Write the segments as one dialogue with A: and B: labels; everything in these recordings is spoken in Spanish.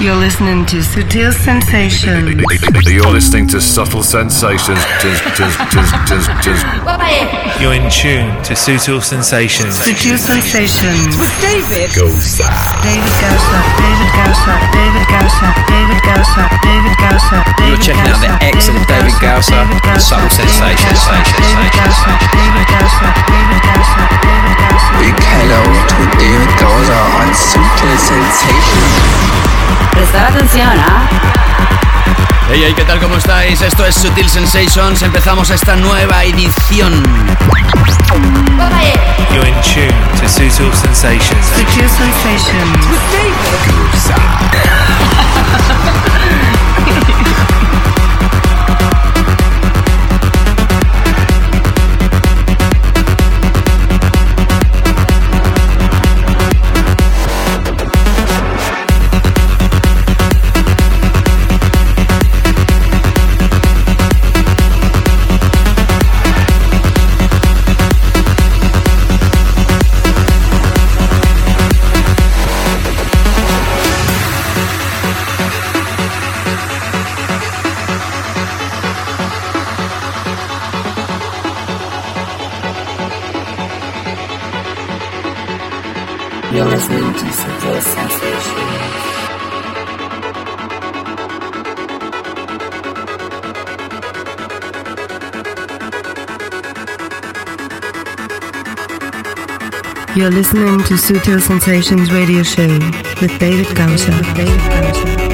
A: You're listening to Sutil Sensations.
B: You're listening to Subtle Sensations.
C: You're in tune to Sutil Sensations.
A: Sutil Sensations.
D: With David
B: Gosa.
A: David Gausa, David Gausa, David Gausa, David Gausa, David Gausa,
E: You're checking out the excellent David Gausa
A: David
E: and Subtle Sensations.
F: Big hello to David Gausa on Sutil Sensations.
D: Prestar atención, ¿ah?
E: Hey, hey, ¿qué tal? ¿Cómo estáis? Esto es Sutil Sensations. Empezamos esta nueva edición.
C: You're in tune to Sutil Sensations.
A: Sutil Sensations.
D: With David
A: You're listening to Sutil Sensations. You're listening to Sutil Sensations radio show with David Gausa.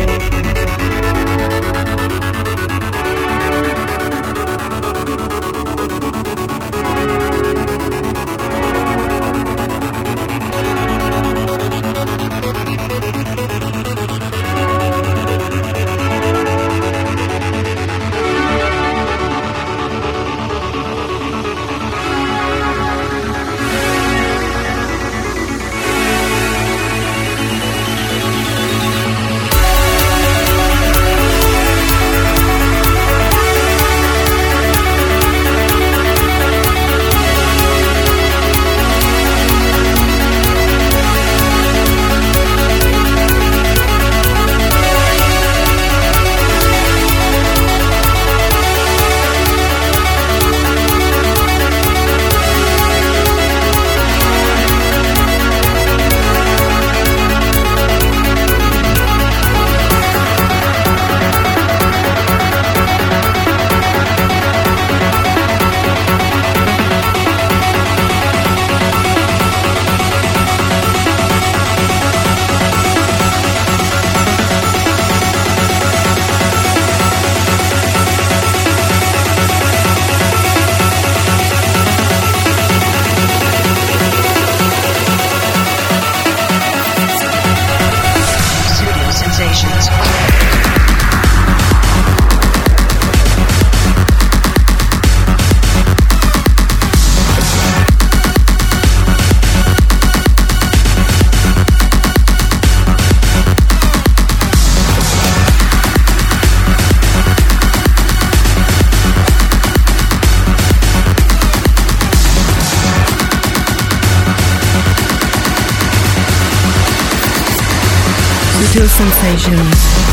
D: Sensations.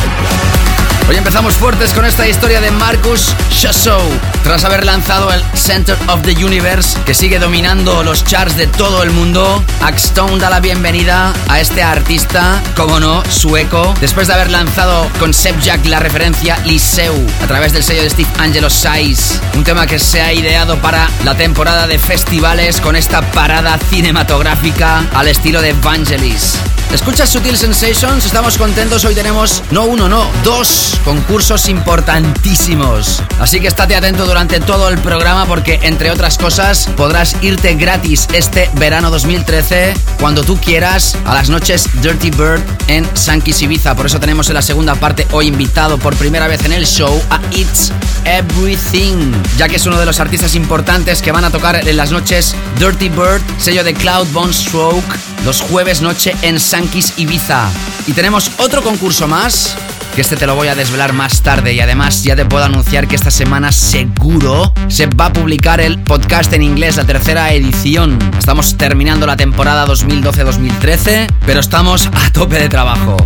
E: Hoy empezamos fuertes con esta historia de Marcus Shassow. Tras haber lanzado el Center of the Universe, que sigue dominando los charts de todo el mundo, Axstone da la bienvenida a este artista, como no, sueco, después de haber lanzado con Jack la referencia Liseu a través del sello de Steve Angelo Size. Un tema que se ha ideado para la temporada de festivales con esta parada cinematográfica al estilo de Vangelis. Escuchas Sutil Sensations, estamos contentos. Hoy tenemos no uno, no, dos concursos importantísimos. Así que estate atento durante todo el programa porque, entre otras cosas, podrás irte gratis este verano 2013 cuando tú quieras a las noches Dirty Bird en Sankis Ibiza. Por eso tenemos en la segunda parte hoy invitado por primera vez en el show a It's Everything, ya que es uno de los artistas importantes que van a tocar en las noches Dirty Bird, sello de Cloud Bone Stroke, los jueves noche en Sankis Ibiza. Y tenemos otro concurso más, que este te lo voy a desvelar más tarde y además ya te puedo anunciar que esta semana seguro se va a publicar el podcast en inglés, la tercera edición. Estamos terminando la temporada 2012-2013, pero estamos a tope de trabajo.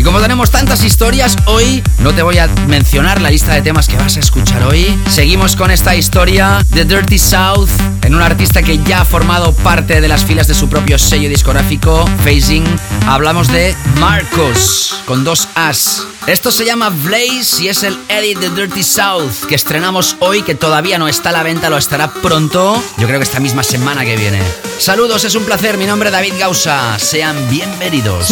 E: Y como tenemos tantas historias, hoy no te voy a mencionar la lista de temas que vas a escuchar hoy. Seguimos con esta historia de Dirty South en un artista que ya ha formado parte de las filas de su propio sello discográfico, Phasing. Hablamos de Marcos, con dos As. Esto se llama Blaze y es el edit de Dirty South que estrenamos hoy, que todavía no está a la venta, lo estará pronto. Yo creo que esta misma semana que viene. Saludos, es un placer. Mi nombre es David Gausa. Sean bienvenidos.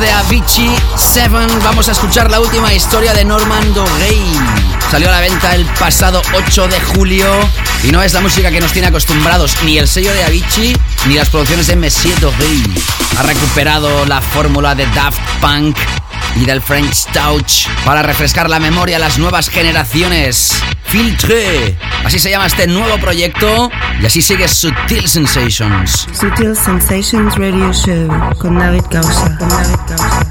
E: De Avicii 7 vamos a escuchar la última historia de Norman Rey. Salió a la venta el pasado 8 de julio y no es la música que nos tiene acostumbrados ni el sello de Avicii ni las producciones de Monsieur Doré. Ha recuperado la fórmula de Daft Punk y del French Touch para refrescar la memoria a las nuevas generaciones. Filtre, así se llama este nuevo proyecto y así sigue Sutil Sensations.
A: Sutil Sensations Radio Show con David Gausa. Con David Gausa.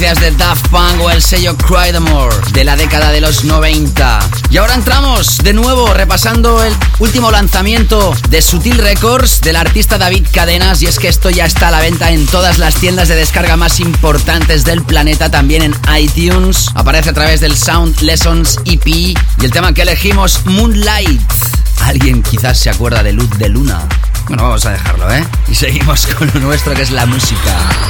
E: Influencias de Daft Punk o el sello Cry the More de la década de los 90. Y ahora entramos de nuevo repasando el último lanzamiento de Sutil Records del artista David Cadenas. Y es que esto ya está a la venta en todas las tiendas de descarga más importantes del planeta, también en iTunes. Aparece a través del Sound Lessons EP y el tema que elegimos, Moonlight. Alguien quizás se acuerda de Luz de Luna. Bueno, vamos a dejarlo, ¿eh? Y seguimos con lo nuestro que es la música.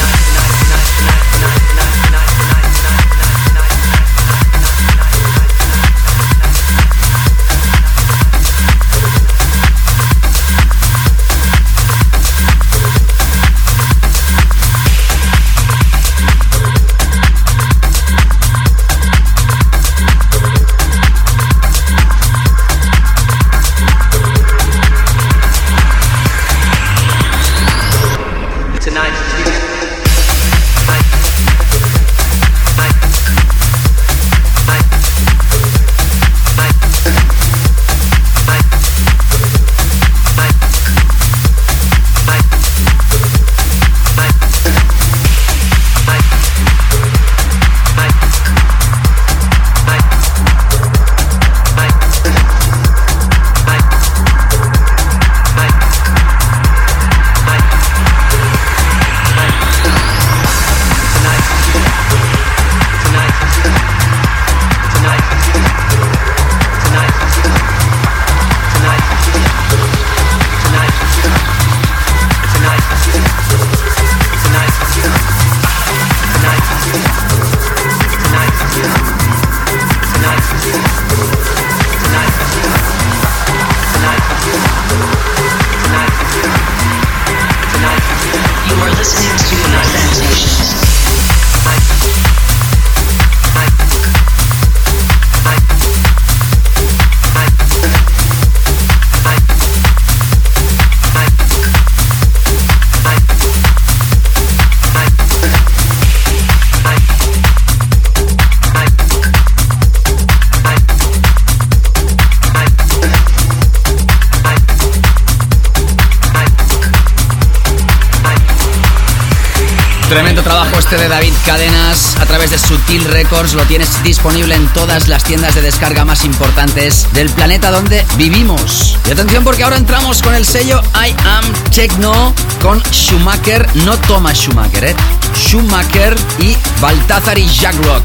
E: Este de David Cadenas a través de Sutil Records. Lo tienes disponible en todas las tiendas de descarga más importantes del planeta donde vivimos. Y atención porque ahora entramos con el sello I Am Techno con Schumacher, no Thomas Schumacher, ¿eh? Schumacher y Baltazar y Jackrock.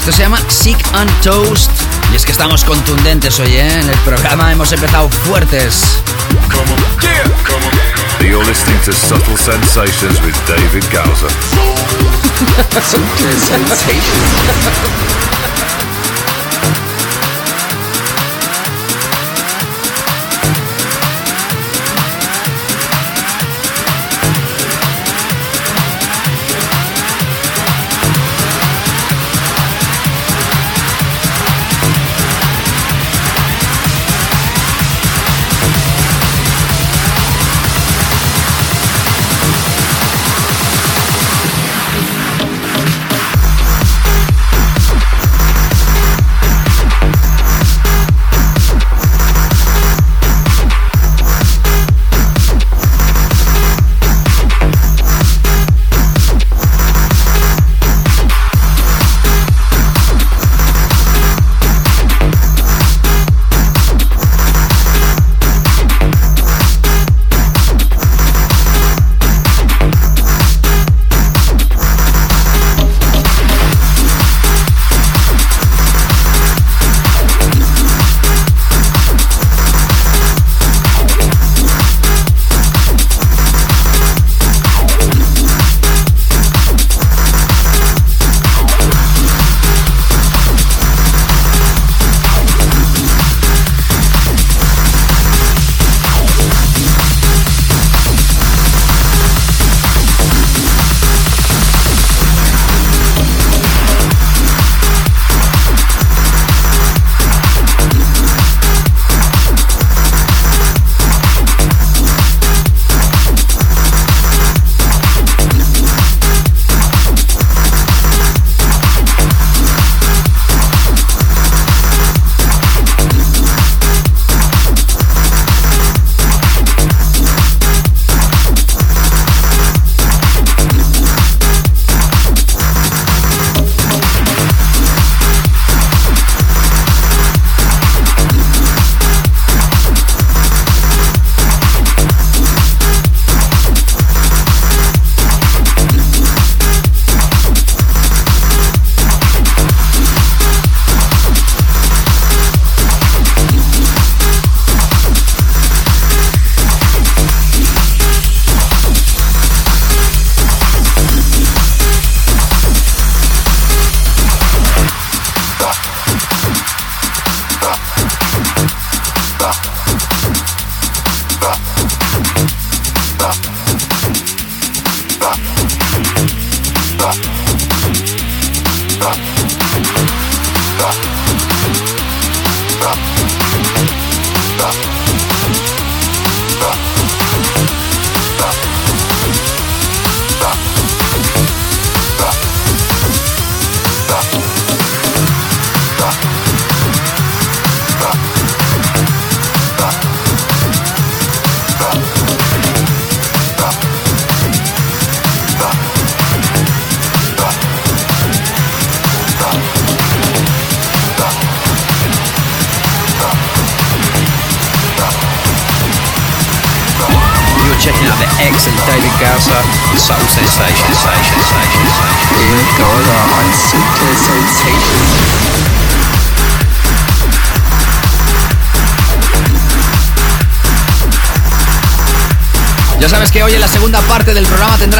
E: Esto se llama Sick and Toast. Y es que estamos contundentes hoy, ¿eh? En el programa hemos empezado fuertes.
B: You're listening to Subtle Sensations with David Gowser.
F: Sutil Sensations.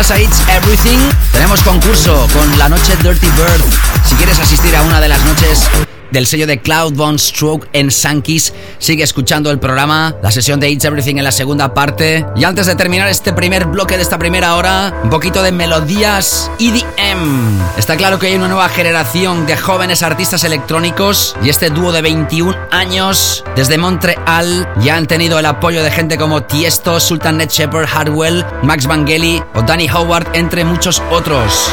E: Programa tendrás a It's Everything. Tenemos concurso con la noche Dirty Bird. Si quieres asistir a una de las noches del sello de Cloudbound Stroke en Sankis. Sigue escuchando el programa, la sesión de It's Everything en la segunda parte. Y antes de terminar este primer bloque de esta primera hora, un poquito de melodías EDM. Está claro que hay una nueva generación de jóvenes artistas electrónicos y este dúo de 21 años desde Montreal ya han tenido el apoyo de gente como Tiesto, Sultan Net Shepard, Hardwell, Max Vangeli o Danny Howard, entre muchos otros.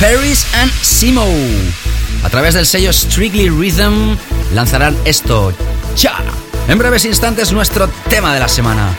E: Paris and Simo. A través del sello Strictly Rhythm lanzarán esto. ¡Cha! En breves instantes nuestro tema de la semana.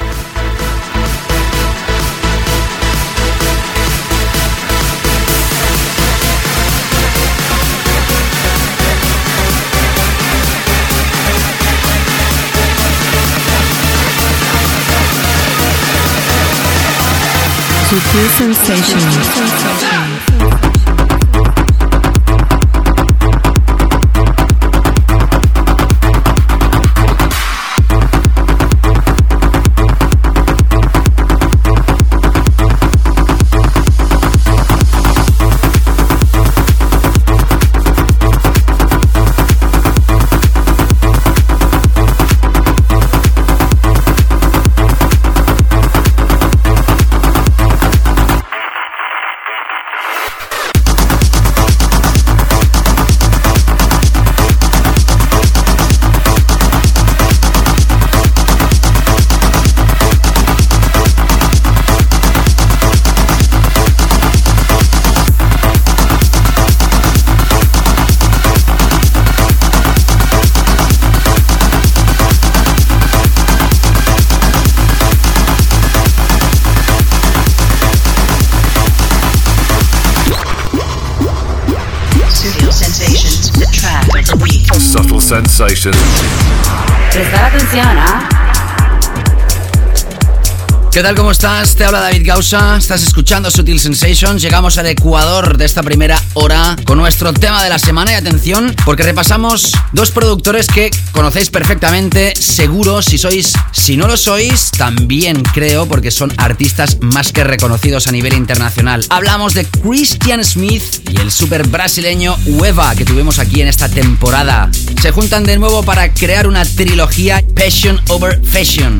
E: ¿Qué tal? ¿Cómo estás? Te habla David Gausa. Estás escuchando Sutil Sensations. Llegamos al ecuador de esta primera hora con nuestro tema de la semana. Y atención, porque repasamos dos productores que conocéis perfectamente, seguro. Si sois, si no lo sois, también creo, porque son artistas más que reconocidos a nivel internacional. Hablamos de Christian Smith y el super brasileño Ueva que tuvimos aquí en esta temporada. Se juntan de nuevo para crear una trilogía Passion Over Fashion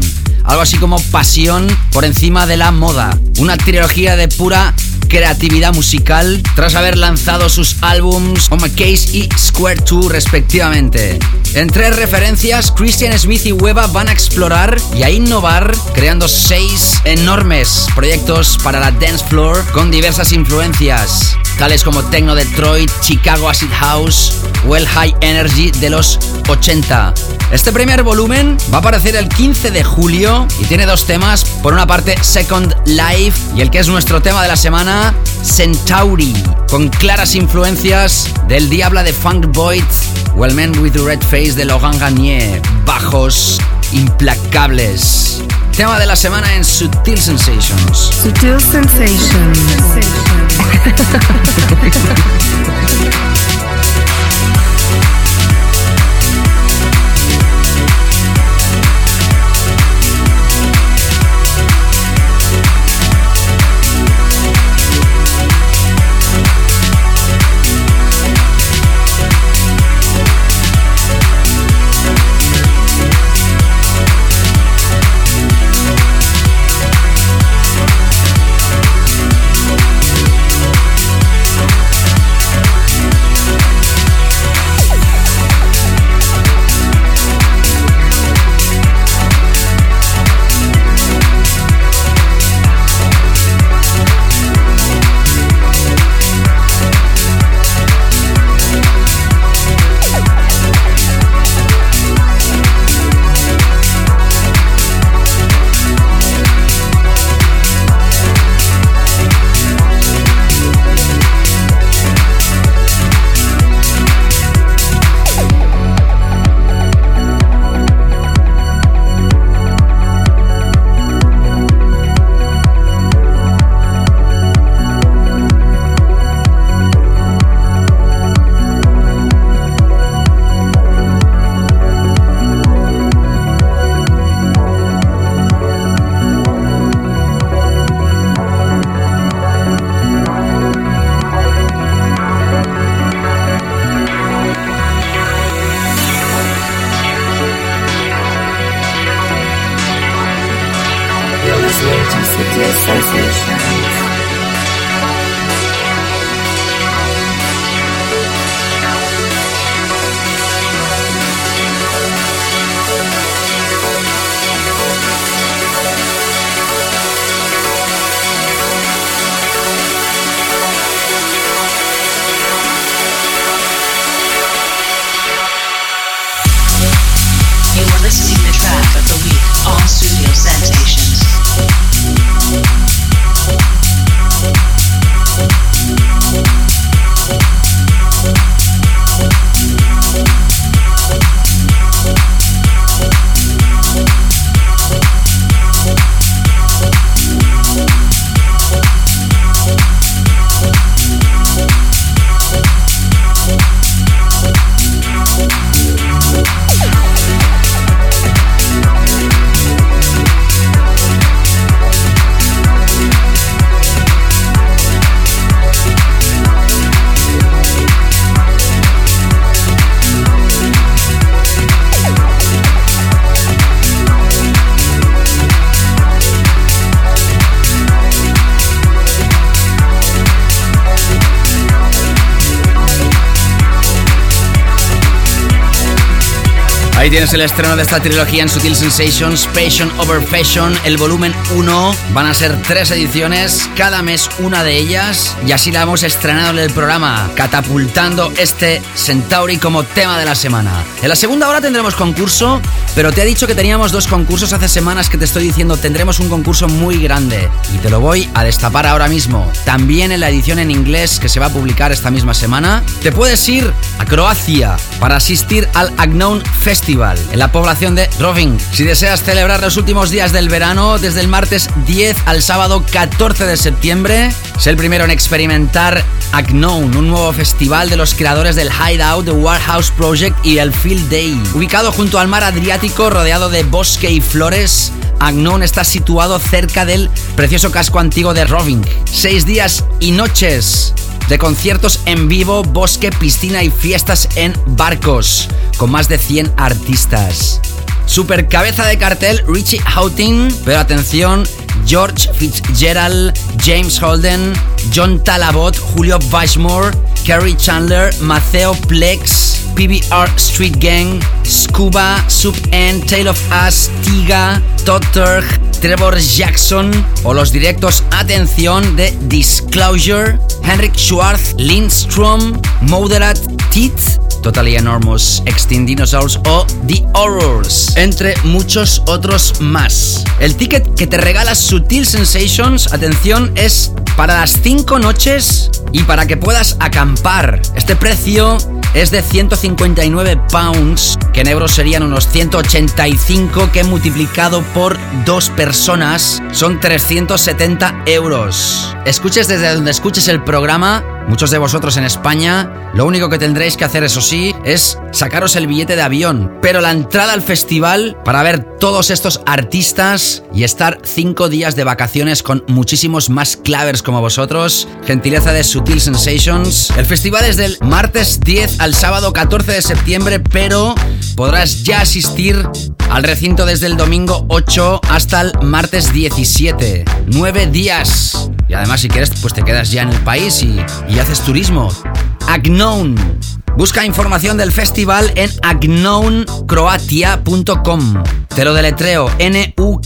E: algo así como pasión por encima de la moda. Una trilogía de pura creatividad musical tras haber lanzado sus álbums On Case y Square 2 respectivamente. En tres referencias, Christian Smith y Weba van a explorar y a innovar creando seis enormes proyectos para la dance floor con diversas influencias tales como Techno Detroit, Chicago Acid House o el High Energy de los 80. Este primer volumen va a aparecer el 15 de julio y tiene dos temas. Por una parte, Second Life y el que es nuestro tema de la semana, Centauri, con claras influencias del Diabla de Funk Void o el Man with the Red Face de Logan Garnier. Bajos implacables. Tema de la semana en Sutil Sensations.
A: Sutil Sensations.
F: Sensations.
E: tienes el estreno de esta trilogía en Sutil Sensations, Passion Over Fashion, el volumen 1. Van a ser tres ediciones, cada mes una de ellas. Y así la hemos estrenado en el programa, catapultando este Centauri como tema de la semana. En la segunda hora tendremos concurso, pero te he dicho que teníamos dos concursos hace semanas que te estoy diciendo tendremos un concurso muy grande. Y te lo voy a destapar ahora mismo. También en la edición en inglés que se va a publicar esta misma semana, te puedes ir a Croacia para asistir al Agnown Festival en la población de Roving. Si deseas celebrar los últimos días del verano, desde el martes 10 al sábado 14 de septiembre, sé el primero en experimentar Agnown, un nuevo festival de los creadores del Hideout, The Warehouse Project y el Field Day. Ubicado junto al mar Adriático, rodeado de bosque y flores, Agnown está situado cerca del precioso casco antiguo de Roving. Seis días y noches de conciertos en vivo, bosque, piscina y fiestas en barcos, con más de 100 artistas. Super cabeza de cartel Richie Houghton, pero atención, George Fitzgerald, James Holden, John Talabot, Julio Bashmore, Kerry Chandler, Maceo Plex, PBR Street Gang, Scuba, Sub N, Tale of Us, Tiga, Todd Turk, Trevor Jackson o los directos Atención de Disclosure, Henrik Schwartz, Lindstrom, Moderate Teeth, Totally Enormous, Extinct Dinosaurs o The Horrors, entre muchos otros más. El ticket que te regala Sutil Sensations, atención, es para las 5 noches y para que puedas acampar. Este precio es de 159 pounds, que en euros serían unos 185, que multiplicado por dos personas son 370 euros. Escuches desde donde escuches el programa, muchos de vosotros en España, lo único que tendréis que hacer, eso sí, es sacaros el billete de avión. Pero la entrada al festival para ver todos estos artistas y estar cinco días de vacaciones con muchísimos más clavers como vosotros, gentileza de Sutil Sensations. El festival es del martes 10 al sábado 14 de septiembre, pero podrás ya asistir al recinto desde el domingo 8 hasta el martes 17. Nueve días. Y además, si quieres, pues te quedas ya en el país y, y haces turismo. Agnown. Busca información del festival en agnowncroatia.com. Te lo deletreo N-U-K-N-O-U-N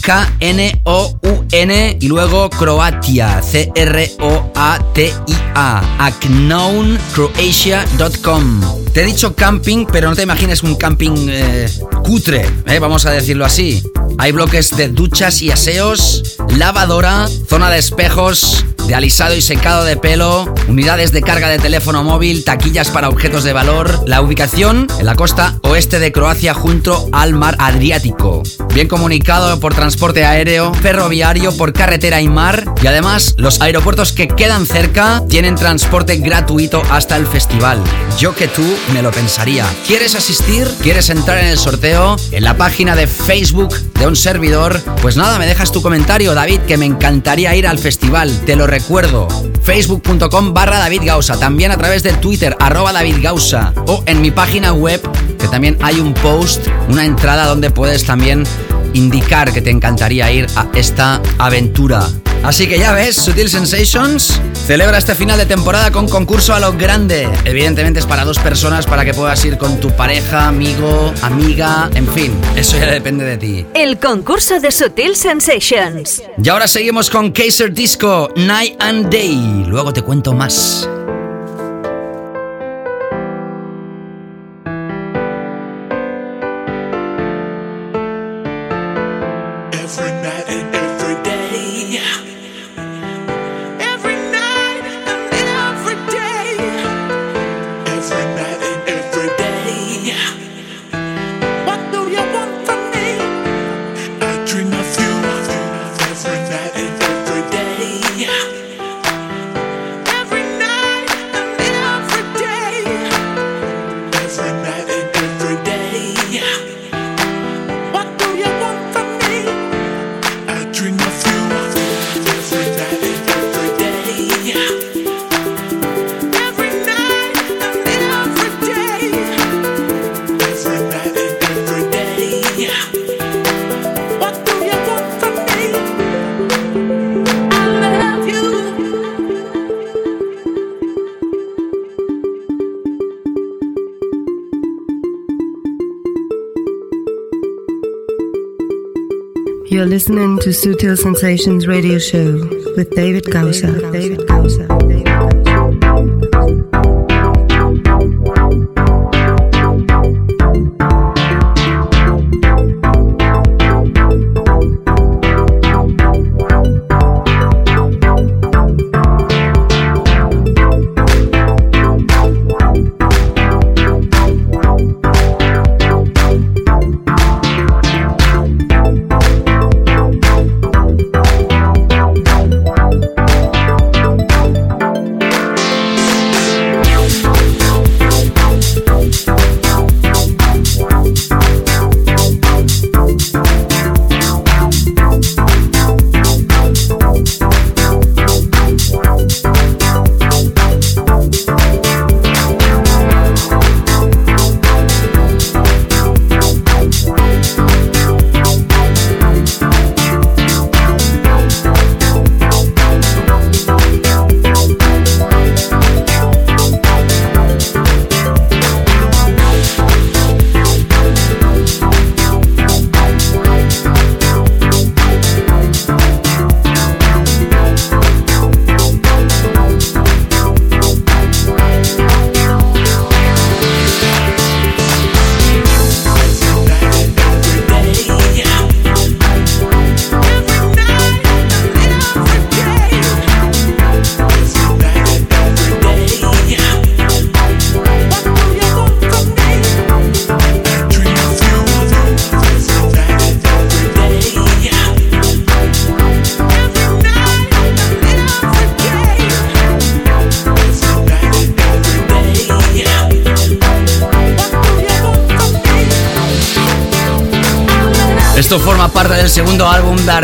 E: y luego Croatia, C-R-O-A-T-I-A, agnowncroatia.com. Te he dicho camping, pero no te imagines un camping eh, cutre, eh, vamos a decirlo así. Hay bloques de duchas y aseos, lavadora, zona de espejos, de alisado y secado de pelo, unidades de carga de teléfono móvil, taquillas para objetos de valor. La ubicación en la costa oeste de Croacia junto al mar Adriático. Bien comunicado por transporte aéreo, ferroviario, por carretera y mar. Y además, los aeropuertos que quedan cerca tienen transporte gratuito hasta el festival. Yo que tú me lo pensaría. ¿Quieres asistir? ¿Quieres entrar en el sorteo? En la página de Facebook de un servidor. Pues nada, me dejas tu comentario, David, que me encantaría ir al festival. Te lo recuerdo. Facebook.com barra David Gausa. También a través de Twitter, arroba David Gausa. O en mi página web, que también hay un post, una entrada donde puedes también indicar que te encantaría ir a esta aventura. Así que ya ves, Sutil Sensations celebra este final de temporada con concurso a lo grande. Evidentemente es para dos personas para que puedas ir con tu pareja, amigo, amiga, en fin, eso ya depende de ti.
G: El concurso de Sutil Sensations.
E: Y ahora seguimos con Kaiser Disco, Night and Day. Luego te cuento más.
H: Listening to Sutil Sensations radio show with David Gausser. David Gausser.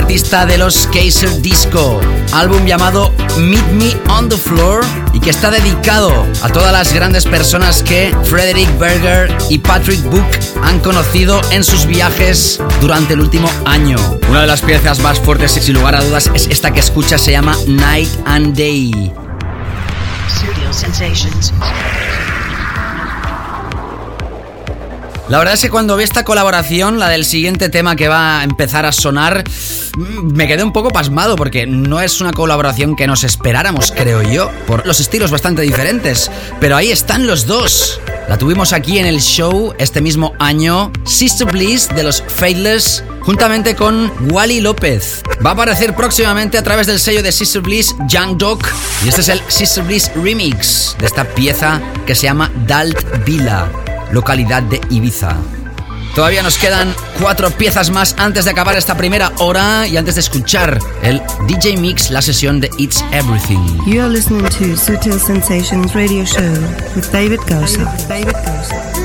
E: Artista de los Kaiser Disco, álbum llamado Meet Me on the Floor y que está dedicado a todas las grandes personas que Frederick Berger y Patrick Book han conocido en sus viajes durante el último año. Una de las piezas más fuertes, sin lugar a dudas, es esta que escuchas, se llama Night and Day. La verdad es que cuando vi esta colaboración, la del siguiente tema que va a empezar a sonar, me quedé un poco pasmado porque no es una colaboración que nos esperáramos, creo yo, por los estilos bastante diferentes. Pero ahí están los dos. La tuvimos aquí en el show este mismo año, Sister Bliss de los Faithless, juntamente con Wally López. Va a aparecer próximamente a través del sello de Sister Bliss, Young Dog, y este es el Sister Bliss Remix de esta pieza que se llama Dalt Villa localidad de Ibiza. Todavía nos quedan cuatro piezas más antes de acabar esta primera hora y antes de escuchar el DJ Mix, la sesión de It's Everything.
H: You are listening to Sutil Sensations radio show with David Gausser. David Gausser.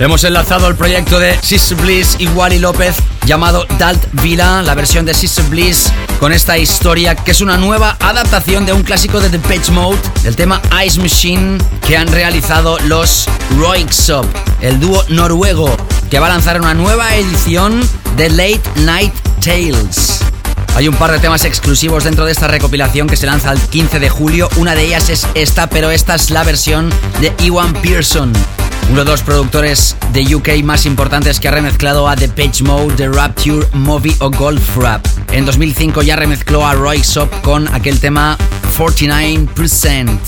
E: Hemos enlazado el proyecto de Sister Bliss y Wally López llamado Dalt Villa, la versión de Sister Bliss con esta historia que es una nueva adaptación de un clásico de The Page Mode, del tema Ice Machine que han realizado los Roixop, el dúo noruego que va a lanzar una nueva edición de Late Night Tales. Hay un par de temas exclusivos dentro de esta recopilación que se lanza el 15 de julio. Una de ellas es esta, pero esta es la versión de Ewan Pearson, uno de los productores de UK más importantes que ha remezclado a The Page Mode, The Rapture, Movie o Golf Rap. En 2005 ya remezcló a Roy Sop con aquel tema 49%.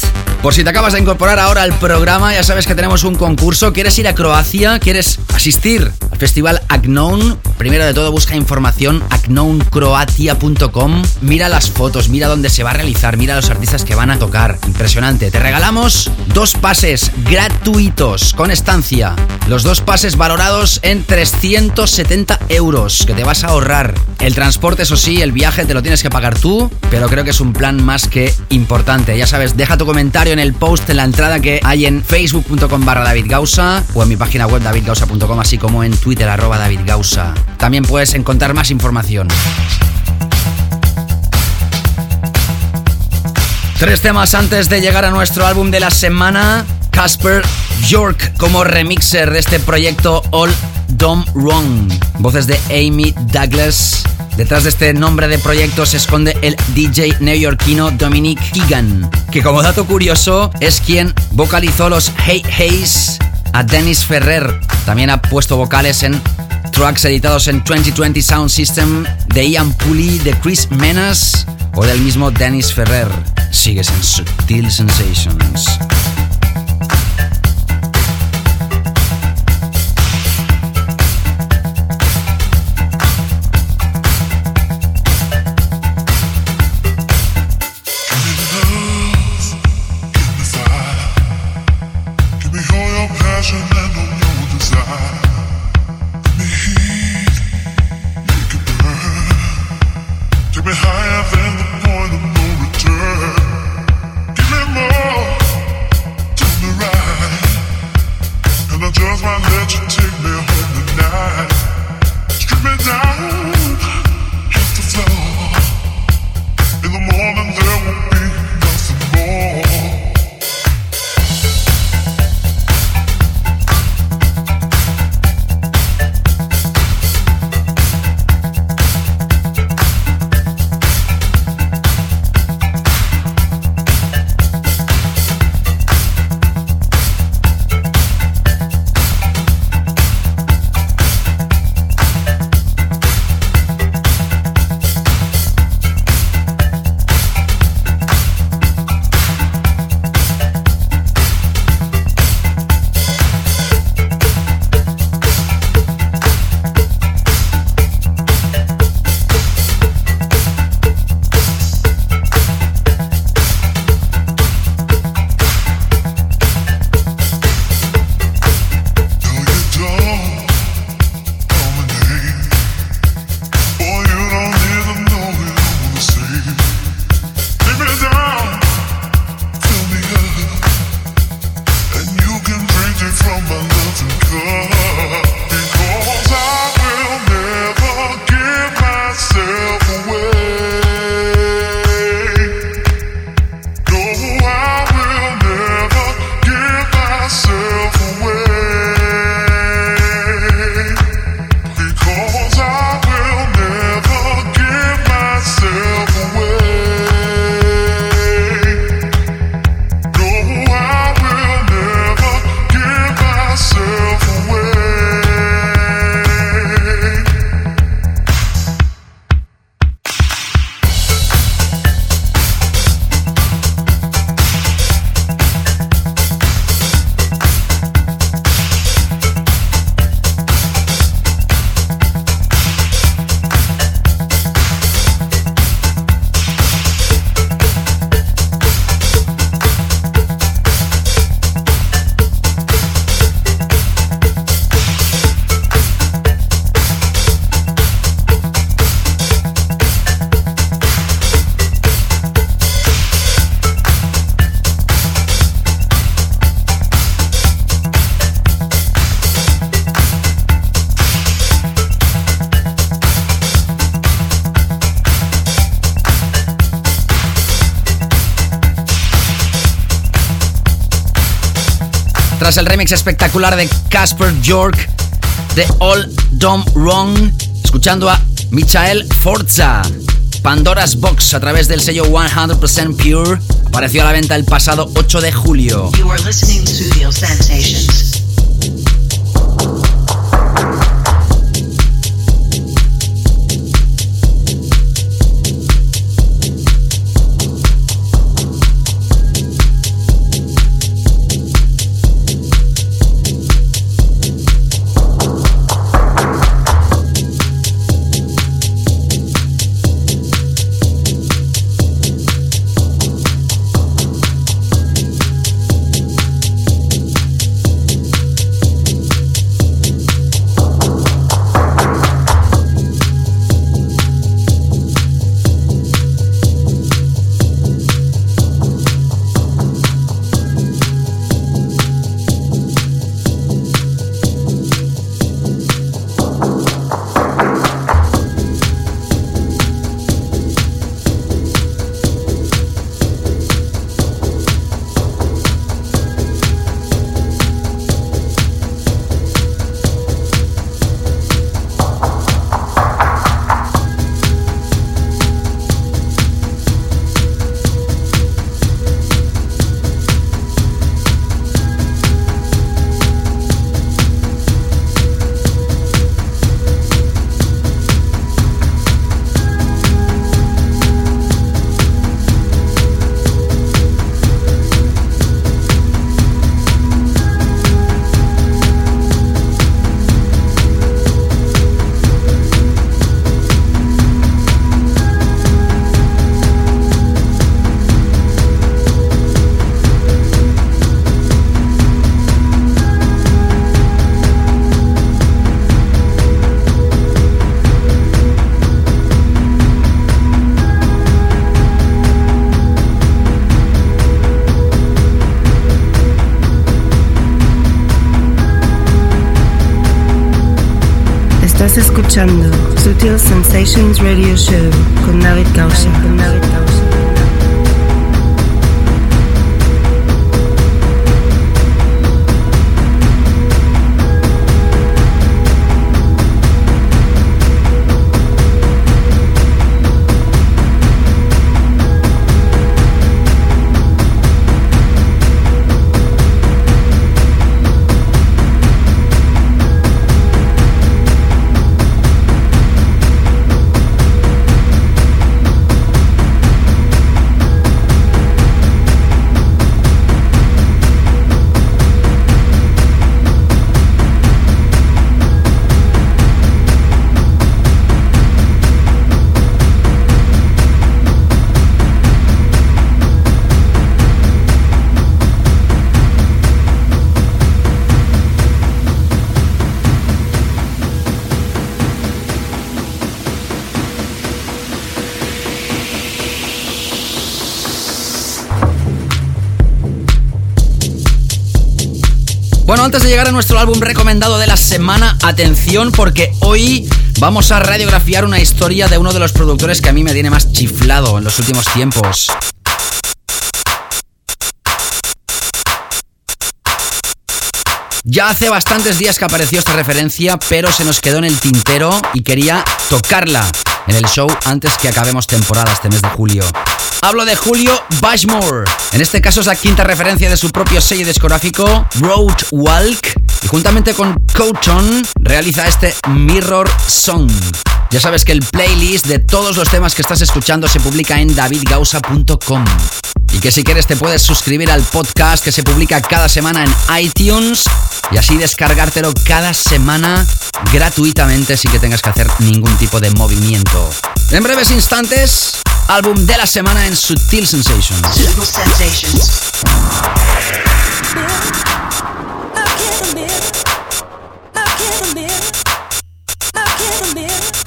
E: Por si te acabas de incorporar ahora al programa, ya sabes que tenemos un concurso. ¿Quieres ir a Croacia? ¿Quieres asistir festival Agnown? Primero de todo, busca información agnowncroatia.com. Mira las fotos, mira dónde se va a realizar, mira los artistas que van a tocar. Impresionante. Te regalamos dos pases gratuitos con estancia. Los dos pases valorados en 370 euros que te vas a ahorrar. El transporte, eso sí, el viaje te lo tienes que pagar tú, pero creo que es un plan más que importante. Ya sabes, deja tu comentario en el post, en la entrada que hay en facebook.com barra David o en mi página web davidgausa.com, así como en Twitter arroba David Gausa. También puedes encontrar más información. Tres temas antes de llegar a nuestro álbum de la semana. Casper York como remixer de este proyecto All Dom Wrong. Voces de Amy Douglas. Detrás de este nombre de proyecto se esconde el DJ neoyorquino Dominic Keegan, que como dato curioso es quien vocalizó los Hey Haze a Dennis Ferrer. También ha puesto vocales en tracks editados en 2020 Sound System de Ian Pulley, de Chris Menas o del mismo Dennis Ferrer. Sigues en Subtil Sensations. Espectacular de Casper York de All Dom Wrong, escuchando a Michael Forza. Pandora's Box a través del sello 100% Pure apareció a la venta el pasado 8 de julio.
D: You are listening to Sutil
A: escuchando Sutil Sensations Radio Show con David Gausa.
E: Llegar a nuestro álbum recomendado de la semana, atención porque hoy vamos a radiografiar una historia de uno de los productores que a mí me tiene más chiflado en los últimos tiempos. Ya hace bastantes días que apareció esta referencia, pero se nos quedó en el tintero y quería tocarla en el show antes que acabemos temporada este mes de julio. Hablo de Julio Bashmore. En este caso es la quinta referencia de su propio sello discográfico, Road Walk, y juntamente con Coachon realiza este Mirror Song. Ya sabes que el playlist de todos los temas que estás escuchando se publica en davidgausa.com. Y que si quieres te puedes suscribir al podcast que se publica cada semana en iTunes y así descargártelo cada semana gratuitamente sin que tengas que hacer ningún tipo de movimiento. En breves instantes, álbum de la semana en Sutil Sensations.
D: Sutil Sensations.
I: Knock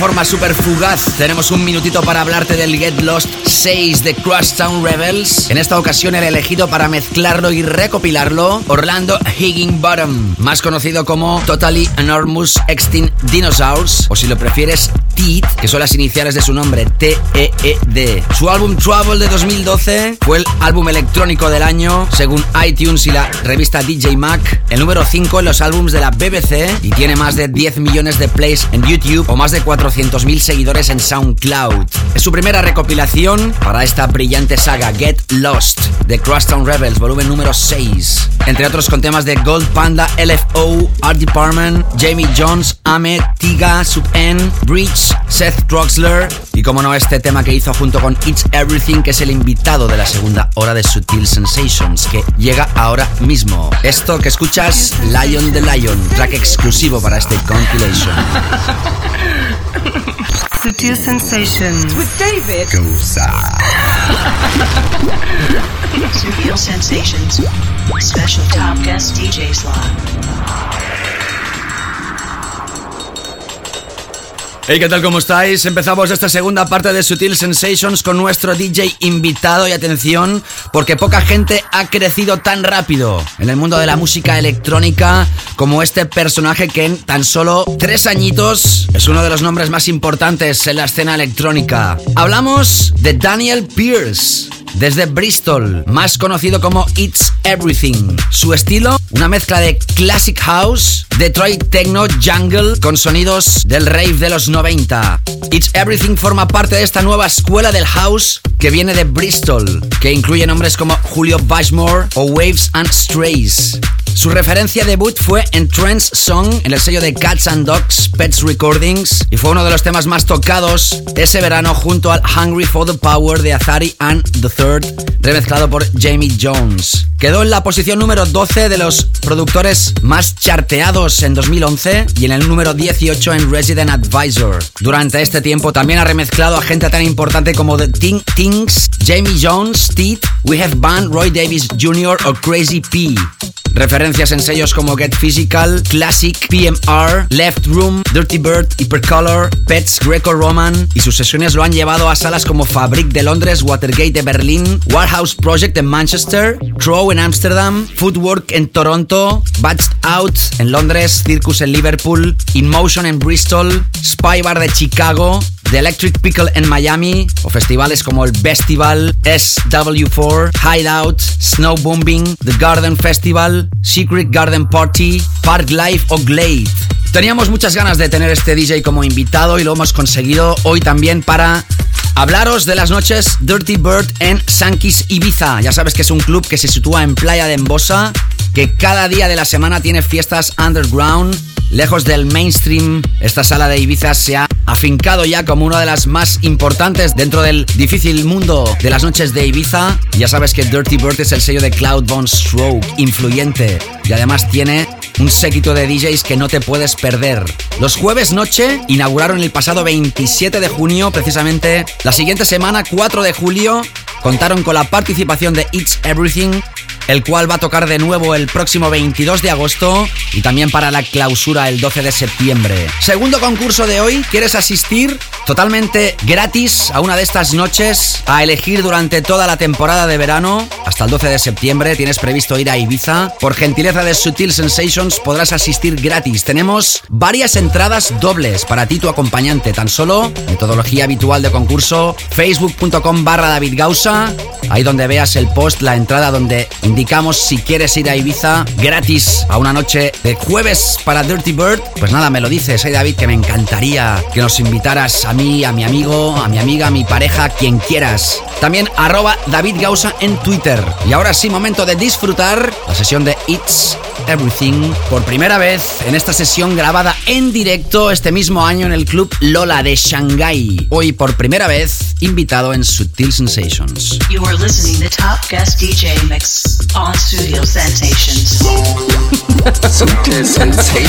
E: forma súper fugaz tenemos un minutito para hablarte del Get Lost 6 de Crosstown Rebels. En esta ocasión el elegido para mezclarlo y recopilarlo, Orlando Higginbottom, más conocido como Totally Enormous Extinct Dinosaurs, o si lo prefieres, Que son las iniciales de su nombre, T-E-E-D. Su álbum Trouble de 2012 fue el álbum electrónico del año, según iTunes y la revista DJ Mac, el número 5 en los álbums de la BBC y tiene más de 10 millones de plays en YouTube o más de 400.000 seguidores en SoundCloud. Es su primera recopilación para esta brillante saga Get Lost de Crosstown Rebels, volumen número 6. Entre otros con temas de Gold Panda, LFO, Art Department, Jamie Jones, Ame, Tiga, Sub N, Breach, Seth Troxler y como no este tema que hizo junto con It's Everything que es el invitado de la segunda hora de Sutil Sensations que llega ahora mismo. Esto que escuchas, Lion the Lion, track exclusivo para este compilation.
A: Sutil Sensations.
F: With David Gosa.
D: Studio Sensations. Special top guest DJ slot.
E: Hey, ¿qué tal? ¿Cómo estáis? Empezamos esta segunda parte de Sutil Sensations con nuestro DJ invitado y atención, porque poca gente ha crecido tan rápido en el mundo de la música electrónica como este personaje que en tan solo tres añitos es uno de los nombres más importantes en la escena electrónica. Hablamos de Daniel Pierce desde Bristol, más conocido como It's Everything. Su estilo, una mezcla de classic house, Detroit techno, jungle, con sonidos del rave de los 90. It's Everything forma parte de esta nueva escuela del house que viene de Bristol, que incluye nombres como Julio Bashmore o Waves and Strays. Su referencia debut fue en Trance Song en el sello de Cats and Dogs Pets Recordings y fue uno de los temas más tocados ese verano junto al Hungry for the Power de Azari and the Third, remezclado por Jamie Jones. Quedó en la posición número 12 de los productores más charteados en 2011 y en el número 18 en Resident Advisor. Durante este tiempo también ha remezclado a gente tan importante como The Ting Things, Jamie Jones, Steve, We Have Band, Roy Davis Jr. o Crazy P. Referencias en sellos como Get Physical, Classic, PMR, Left Room, Dirty Bird, Hypercolor, Pets, Greco-Roman y sus sesiones lo han llevado a salas como Fabric de Londres, Watergate de Berlín, Warhouse Project en Manchester, Crow en Amsterdam, Footwork en Toronto, Batched Out en Londres, Circus en Liverpool, In Motion en Bristol, Spy Bar de Chicago, The Electric Pickle en Miami o festivales como el Festival, SW4, Hideout, Snow Bombing, The Garden Festival, Secret Garden Party, Park Life o Glade. Teníamos muchas ganas de tener este DJ como invitado y lo hemos conseguido hoy también para hablaros de las noches Dirty Bird en Sankis Ibiza. Ya sabes que es un club que se sitúa en Playa de Embosa, que cada día de la semana tiene fiestas underground Lejos del mainstream, esta sala de Ibiza se ha afincado ya como una de las más importantes dentro del difícil mundo de las noches de Ibiza. Ya sabes que Dirty Bird es el sello de Cloudbone Stroke, influyente, y además tiene un séquito de DJs que no te puedes perder. Los jueves noche inauguraron el pasado 27 de junio, precisamente la siguiente semana, 4 de julio, contaron con la participación de It's Everything el cual va a tocar de nuevo el próximo 22 de agosto y también para la clausura el 12 de septiembre. Segundo concurso de hoy, ¿quieres asistir totalmente gratis a una de estas noches a elegir durante toda la temporada de verano? Hasta el 12 de septiembre tienes previsto ir a Ibiza. Por gentileza de Sutil Sensations podrás asistir gratis. Tenemos varias entradas dobles para ti tu acompañante. Tan solo, metodología habitual de concurso, facebook.com barra David Gausa, ahí donde veas el post, la entrada donde indicamos si quieres ir a Ibiza gratis a una noche de jueves para Dirty Bird. Pues nada, me lo dices, hey David, que me encantaría que nos invitaras a mí, a mi amigo, a mi amiga, a mi pareja, quien quieras. También arroba David Gausa en Twitter. Y ahora sí, momento de disfrutar la sesión de It's Everything por primera vez en esta sesión grabada en directo este mismo año en el club Lola de Shanghai. Hoy por primera vez invitado en Sutil Sensations.
D: You are listening to Top Guest DJ Mix on Studio Sensations.
F: Sutil Sensations.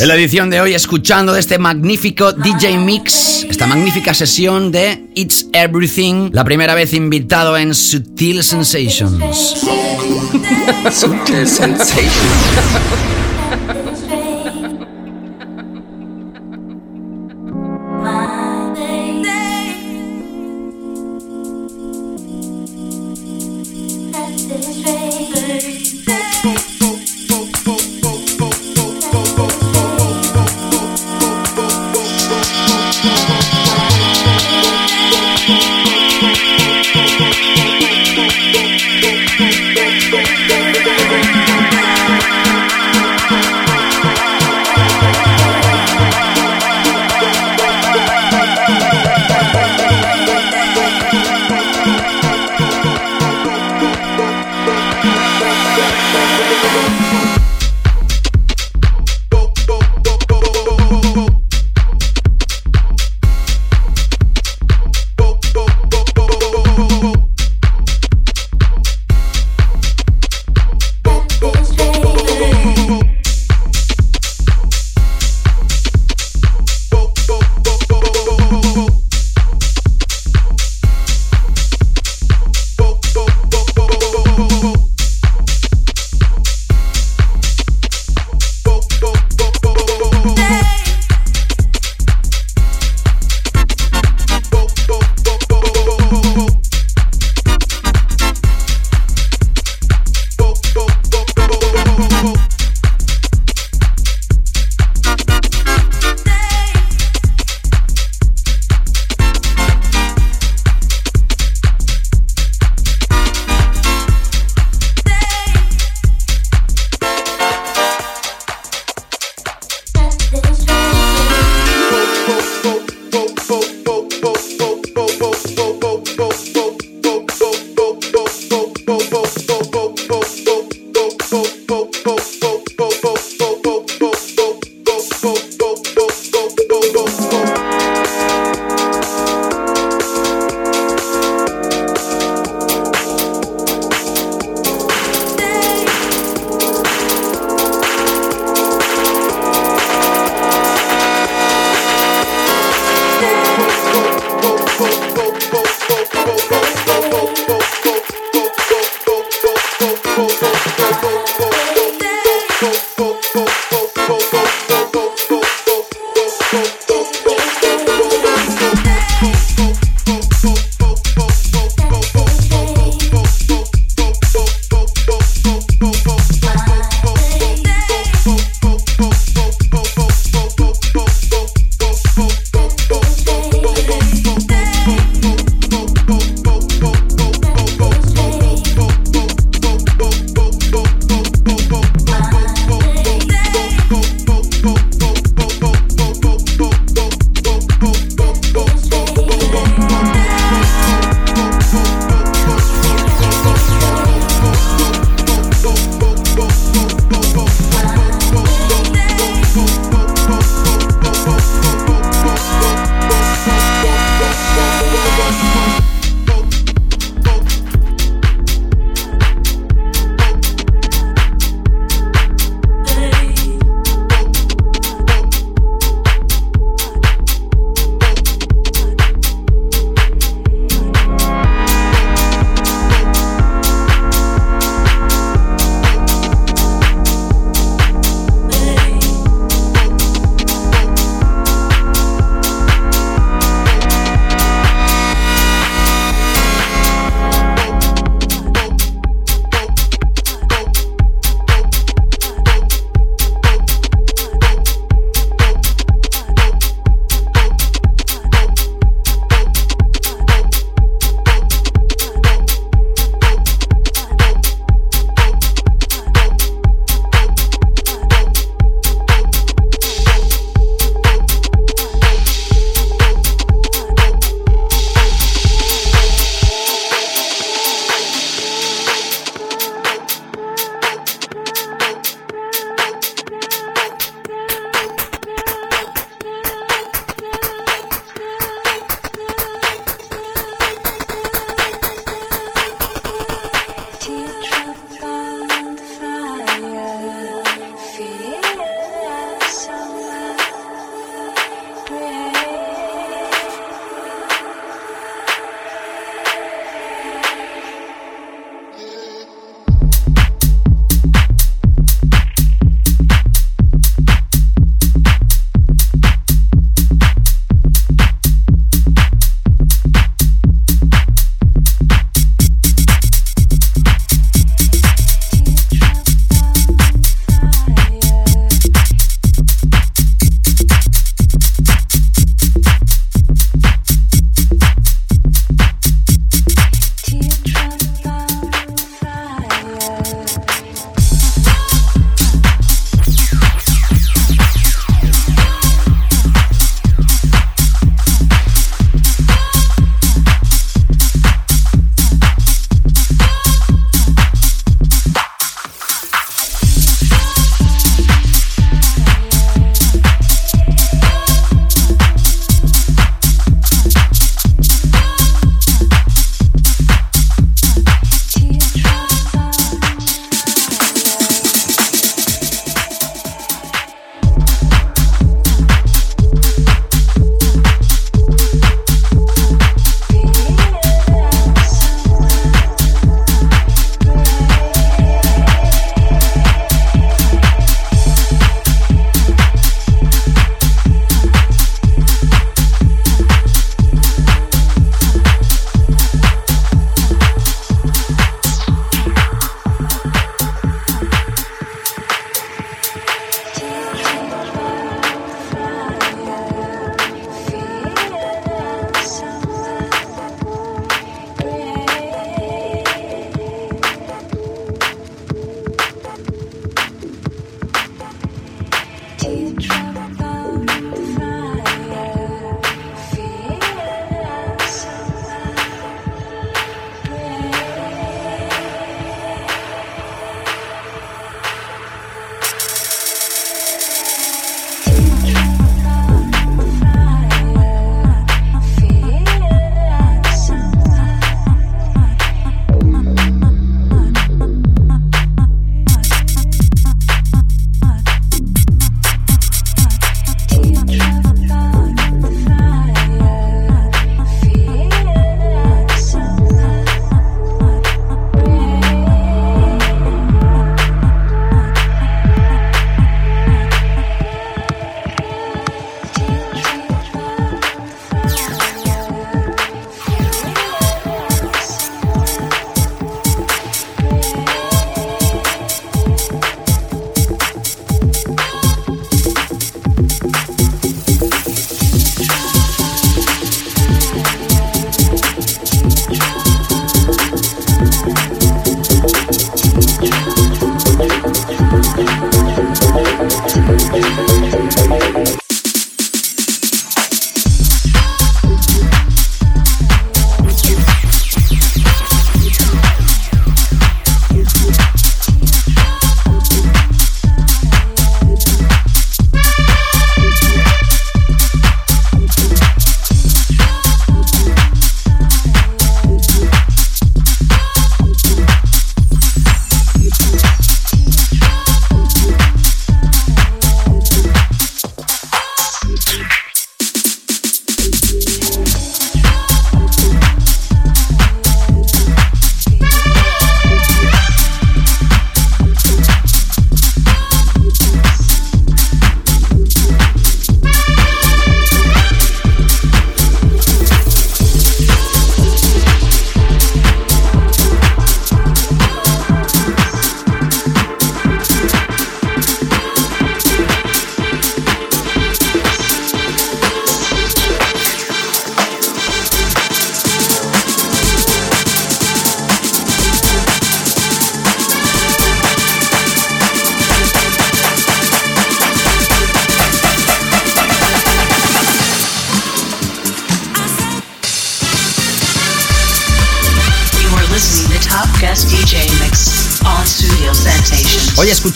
E: En la edición de hoy, escuchando de este magnífico DJ Mix, esta magnífica sesión de It's Everything, la primera vez invitado en Sutil Sensations.
F: Sensations.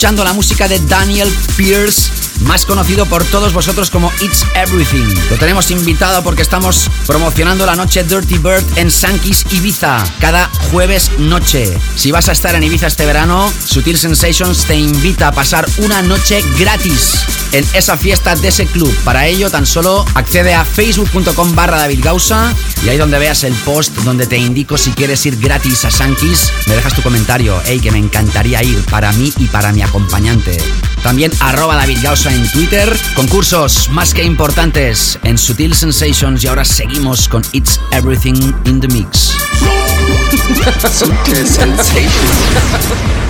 E: Escuchando la música de Daniel Pierce, más conocido por todos vosotros como It's Everything. Lo tenemos invitado porque estamos promocionando la noche Dirty Bird en Sankis Ibiza, cada jueves noche. Si vas a estar en Ibiza este verano, Sutil Sensations te invita a pasar una noche gratis en esa fiesta de ese club. Para ello, tan solo accede a facebook.com barra David Gausa y ahí donde veas el post donde te indico si quieres ir gratis a Sankis, me dejas tu comentario, hey, que me encantaría ir para mí y para mi acompañante. También arroba David Gausa en Twitter. Concursos más que importantes en Sutil Sensations y ahora seguimos con It's Everything in the Mix.
F: Sutil Sensations.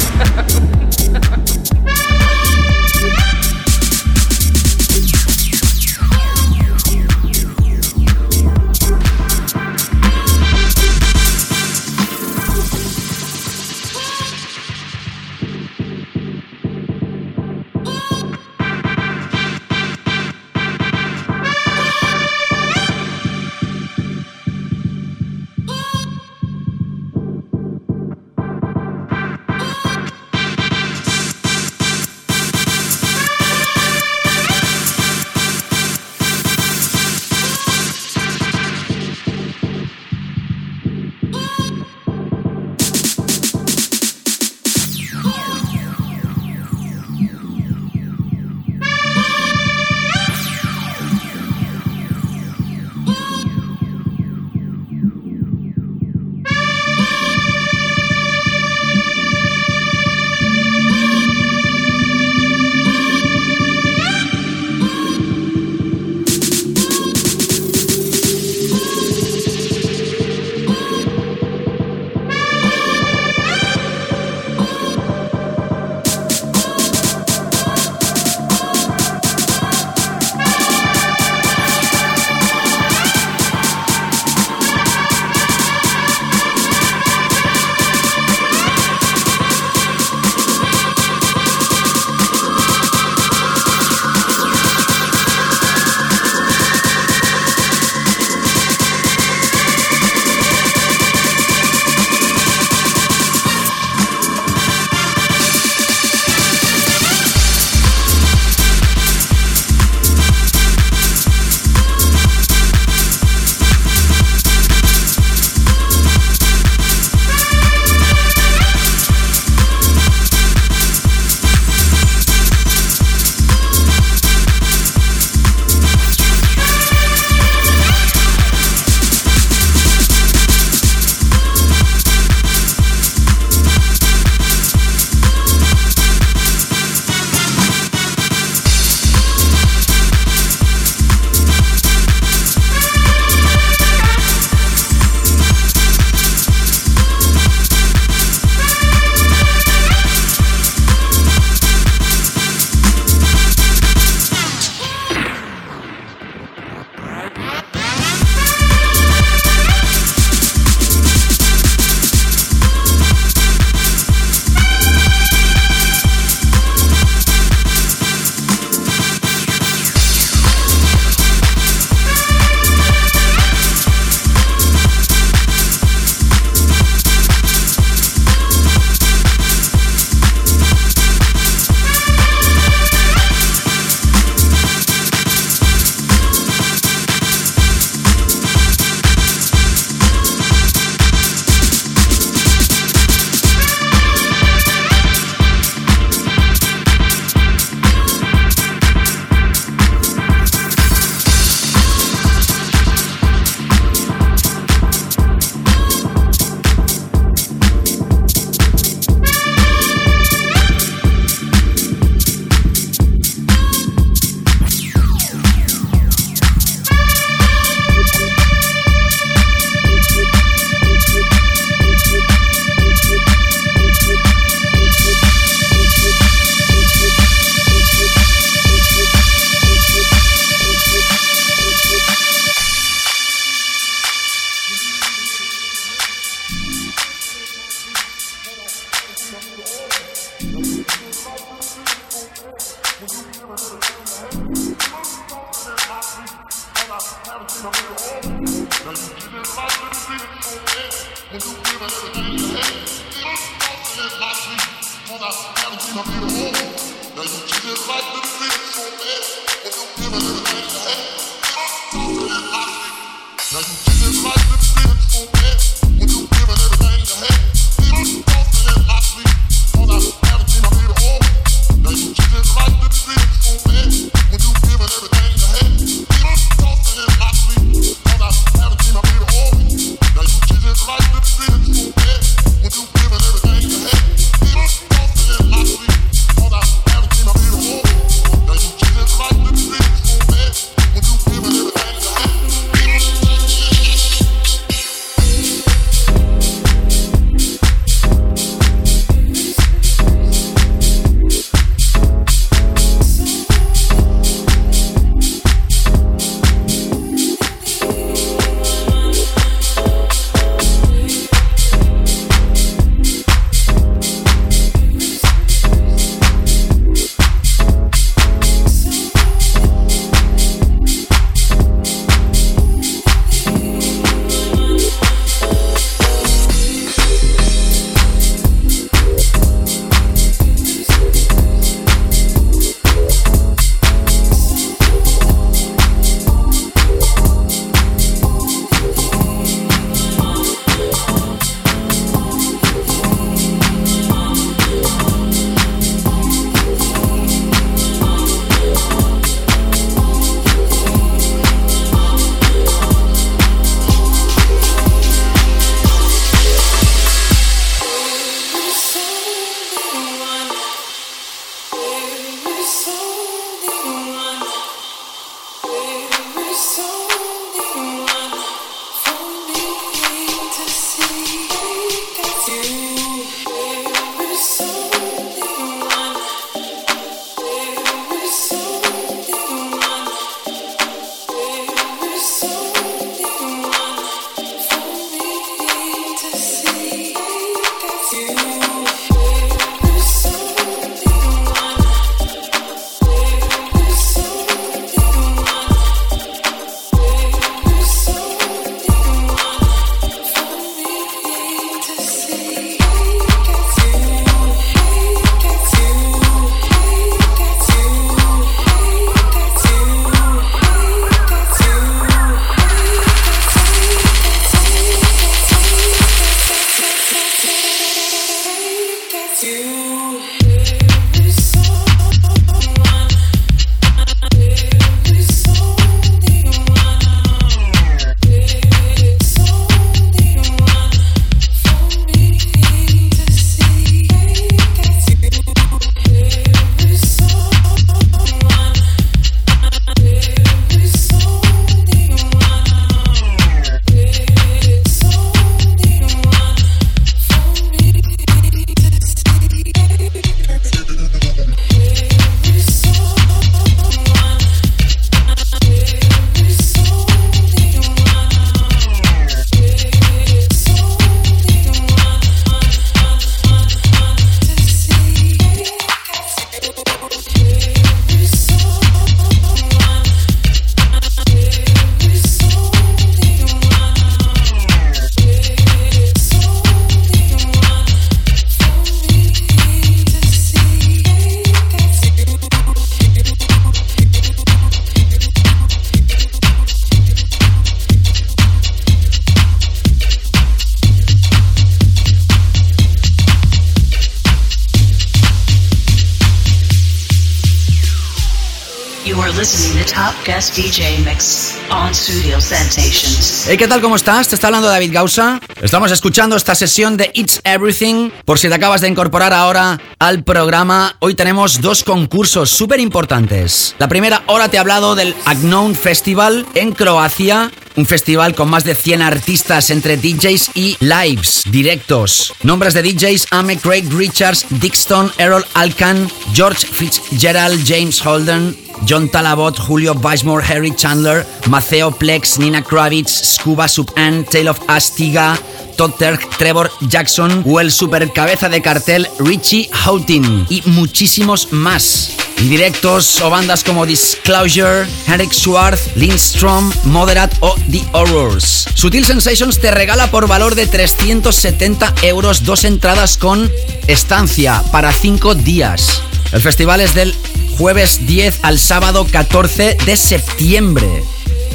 D: guest DJ mix on Studio Sensations.
E: Hey, ¿qué tal? ¿Cómo estás? Te está hablando David Gausa. Estamos escuchando esta sesión de It's Everything. Por si te acabas de incorporar ahora al programa, hoy tenemos dos concursos súper importantes. La primera hora te he hablado del Agnown Festival en Croacia. Un festival con más de 100 artistas entre DJs y lives, directos. Nombres de DJs: Ame, Craig Richards, Dixon, Errol Alcan, George Fitzgerald, James Holden, John Talabot, Julio Weismore, Harry Chandler, Maceo Plex, Nina Kravitz, Scuba Sub Ann, Tale of Astiga, Todd Terk, Trevor Jackson o el super cabeza de cartel Richie Houghton y muchísimos más. y directos o bandas como Disclosure, Henrik Schwartz, Lindstrom, Moderate o The Horrors. Sutil Sensations te regala por valor de 370 euros dos entradas con estancia para 5 días. El festival es del jueves 10 al sábado 14 de septiembre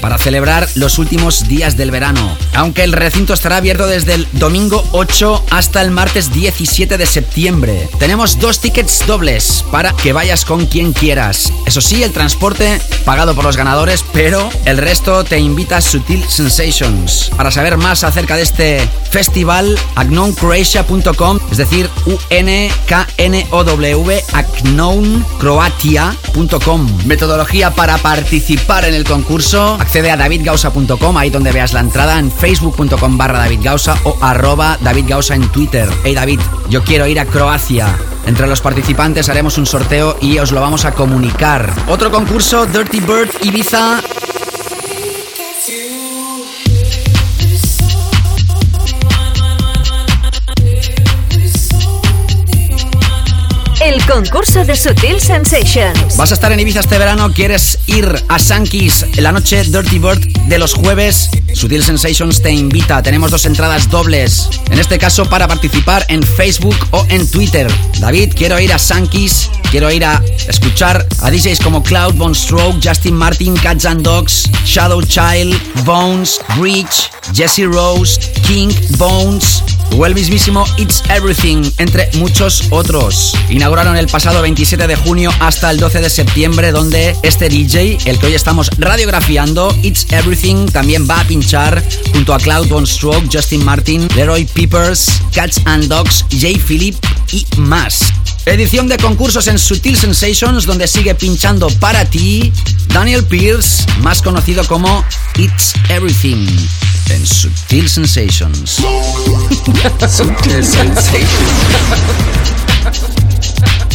E: para celebrar los últimos días del verano. Aunque el recinto estará abierto desde el domingo 8 hasta el martes 17 de septiembre. Tenemos dos tickets dobles para que vayas con quien quieras. Eso sí, el transporte pagado por los ganadores, pero el resto te invita a Sutil Sensations. Para saber más acerca de este festival, agnoncroatia.com, es decir, U-N-K-N-O-W, agnoncroatia.com. Metodología para participar en el concurso accede a davidgausa.com, ahí donde veas la entrada, en facebook.com barra davidgausa o arroba davidgausa en Twitter. Hey David, yo quiero ir a Croacia. Entre los participantes haremos un sorteo y os lo vamos a comunicar. Otro concurso, Dirty Bird Ibiza
G: El concurso de Sutil Sensations.
E: Vas a estar en Ibiza este verano, quieres ir a Sankis en la noche Dirty Bird de los jueves. Sutil Sensations te invita, tenemos dos entradas dobles. En este caso para participar en Facebook o en Twitter. David, quiero ir a Sankis, quiero ir a escuchar a DJs como Cloud, Von Stroke, Justin Martin, Cats and Dogs, Shadow Child, Bones, Breach, Jesse Rose, King, Bones, o el mismísimo It's Everything, entre muchos otros. Inauguraron el pasado 27 de junio hasta el 12 de septiembre, donde este DJ, el que hoy estamos radiografiando, It's Everything, también va a pinchar junto a Cloud One Stroke, Justin Martin, Leroy Peepers, Cats and Dogs, Jay Phillip y más. Edición de concursos en Sutil Sensations, donde sigue pinchando para ti Daniel Pierce, más conocido como It's Everything, en Sutil Sensations.
F: Sutil Sensations.
H: Ha ha ha!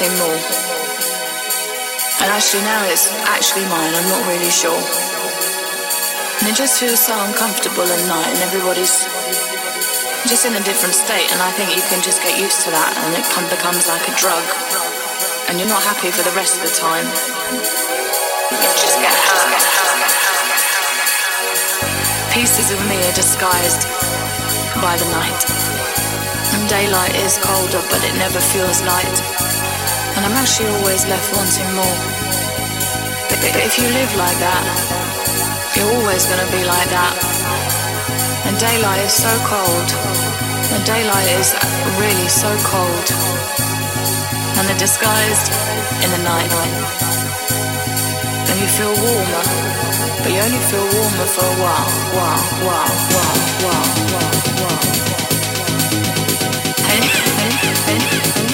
H: Something more. And actually now it's actually mine, I'm not really sure. And it just feels so uncomfortable at night and everybody's just in a different state and I think you can just get used to that and it becomes like a drug. And you're not happy for the rest of the time. You just get hurt. Pieces of me are disguised by the night. And daylight is colder, but it never feels light. And I'm actually always left wanting more. But, but if you live like that, you're always going to be like that. And daylight is so cold. And daylight is really so cold. And they're disguised in the night. And you feel warmer, but you only feel warmer for a while, while, while, while, while, while, while. Hey, hey, hey, And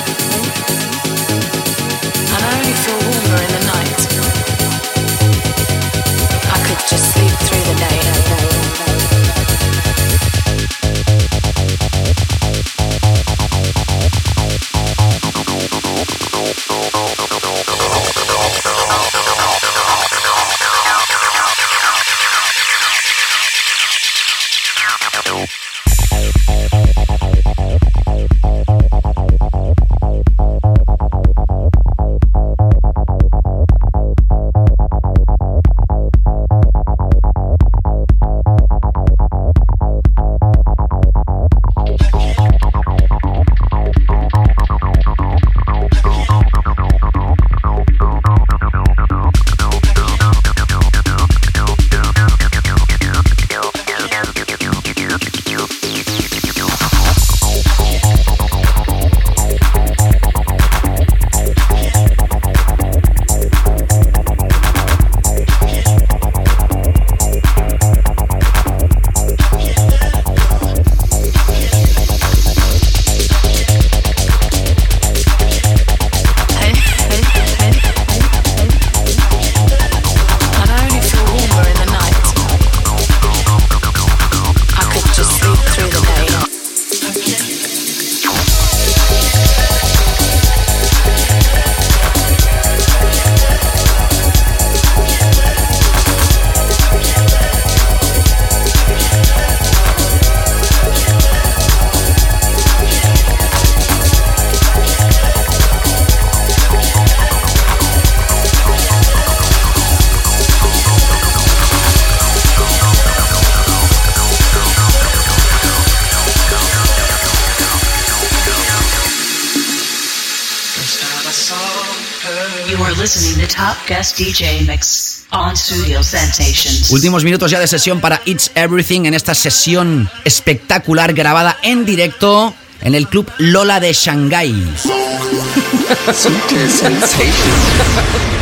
D: DJ Mix on Studio Sensations.
E: Últimos minutos ya de sesión para It's Everything en esta sesión espectacular grabada en directo en el club Lola de Shanghái.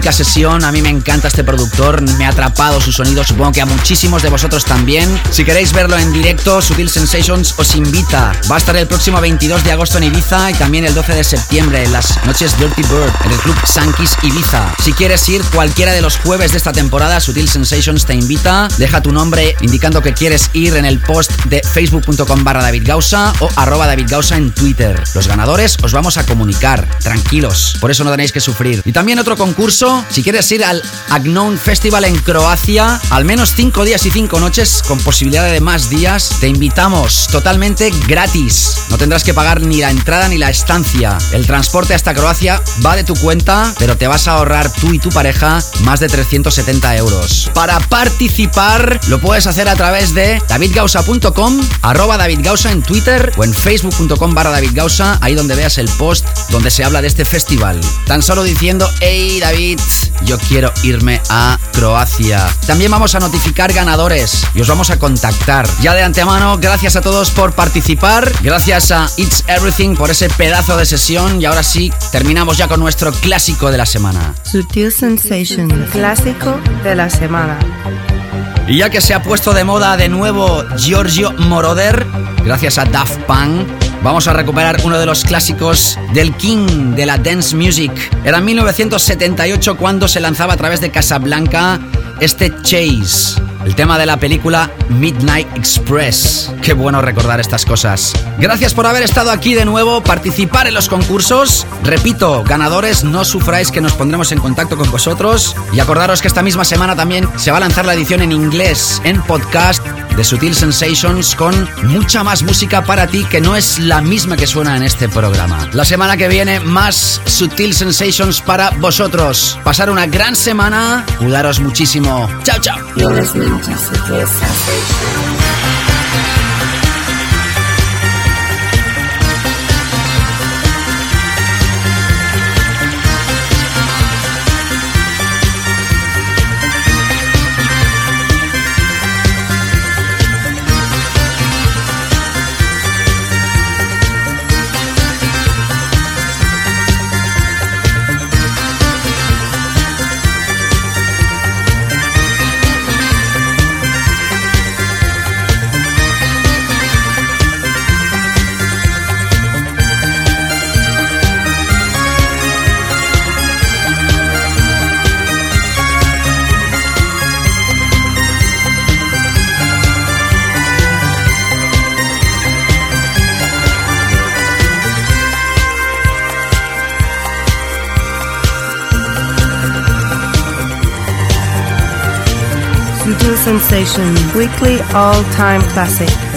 E: sesión, a mí me encanta este productor, me ha atrapado su sonido, supongo que a muchísimos de vosotros también. Si queréis verlo en directo, Sutil Sensations os invita. Va a estar el próximo 22 de agosto en Ibiza y también el 12 de septiembre en las noches Dirty Bird en el club Sankis Ibiza. Si quieres ir cualquiera de los jueves de esta temporada, Sutil Sensations te invita. Deja tu nombre indicando que quieres ir en el post de facebook.com barra David Gausa o arroba David Gausa en Twitter. Los ganadores os vamos a comunicar, tranquilos, por eso no tenéis que sufrir. Y también otro concurso, si quieres ir al Agnon Festival en Croacia, al menos 5 días y 5 noches, con posibilidad de más días, te invitamos totalmente gratis. No tendrás que pagar ni la entrada ni la estancia. El transporte hasta Croacia va de tu cuenta, pero te vas a ahorrar tú y tu pareja más de 370 euros. Para participar, lo puedes hacer a través de davidgausa.com, arroba davidgausa en Twitter o en facebook.com barra davidgausa, ahí donde veas el post donde se habla de este festival. Tan solo diciendo, hey David, yo quiero irme a Croacia. También vamos a notificar ganadores y os vamos a contactar. Ya de antemano, gracias a todos por participar, gracias a It's Everything por ese pedazo de sesión y ahora sí, terminamos ya con nuestro clásico de la semana.
A: Sutil Sensations, clásico de la semana.
E: Y ya que se ha puesto de moda de nuevo Giorgio Moroder, gracias a Daft Punk, vamos a recuperar uno de los clásicos del King de la Dance Music. Era en 1978 cuando se lanzaba a través de Casablanca este Chase, el tema de la película Midnight Express. Qué bueno recordar estas cosas. Gracias por haber estado aquí de nuevo, participar en los concursos. Repito, ganadores, no sufráis que nos pondremos en contacto con vosotros. Y acordaros que esta misma semana también se va a lanzar la edición en inglés, en podcast de Sutil Sensations con mucha más música para ti que no es la misma que suena en este programa. La semana que viene más Sutil Sensations para vosotros. Pasar una gran semana, cuidaros muchísimo. Chao, chao.
A: You're listening to Sutil Sensations. Sutil Sensation, weekly all-time classic.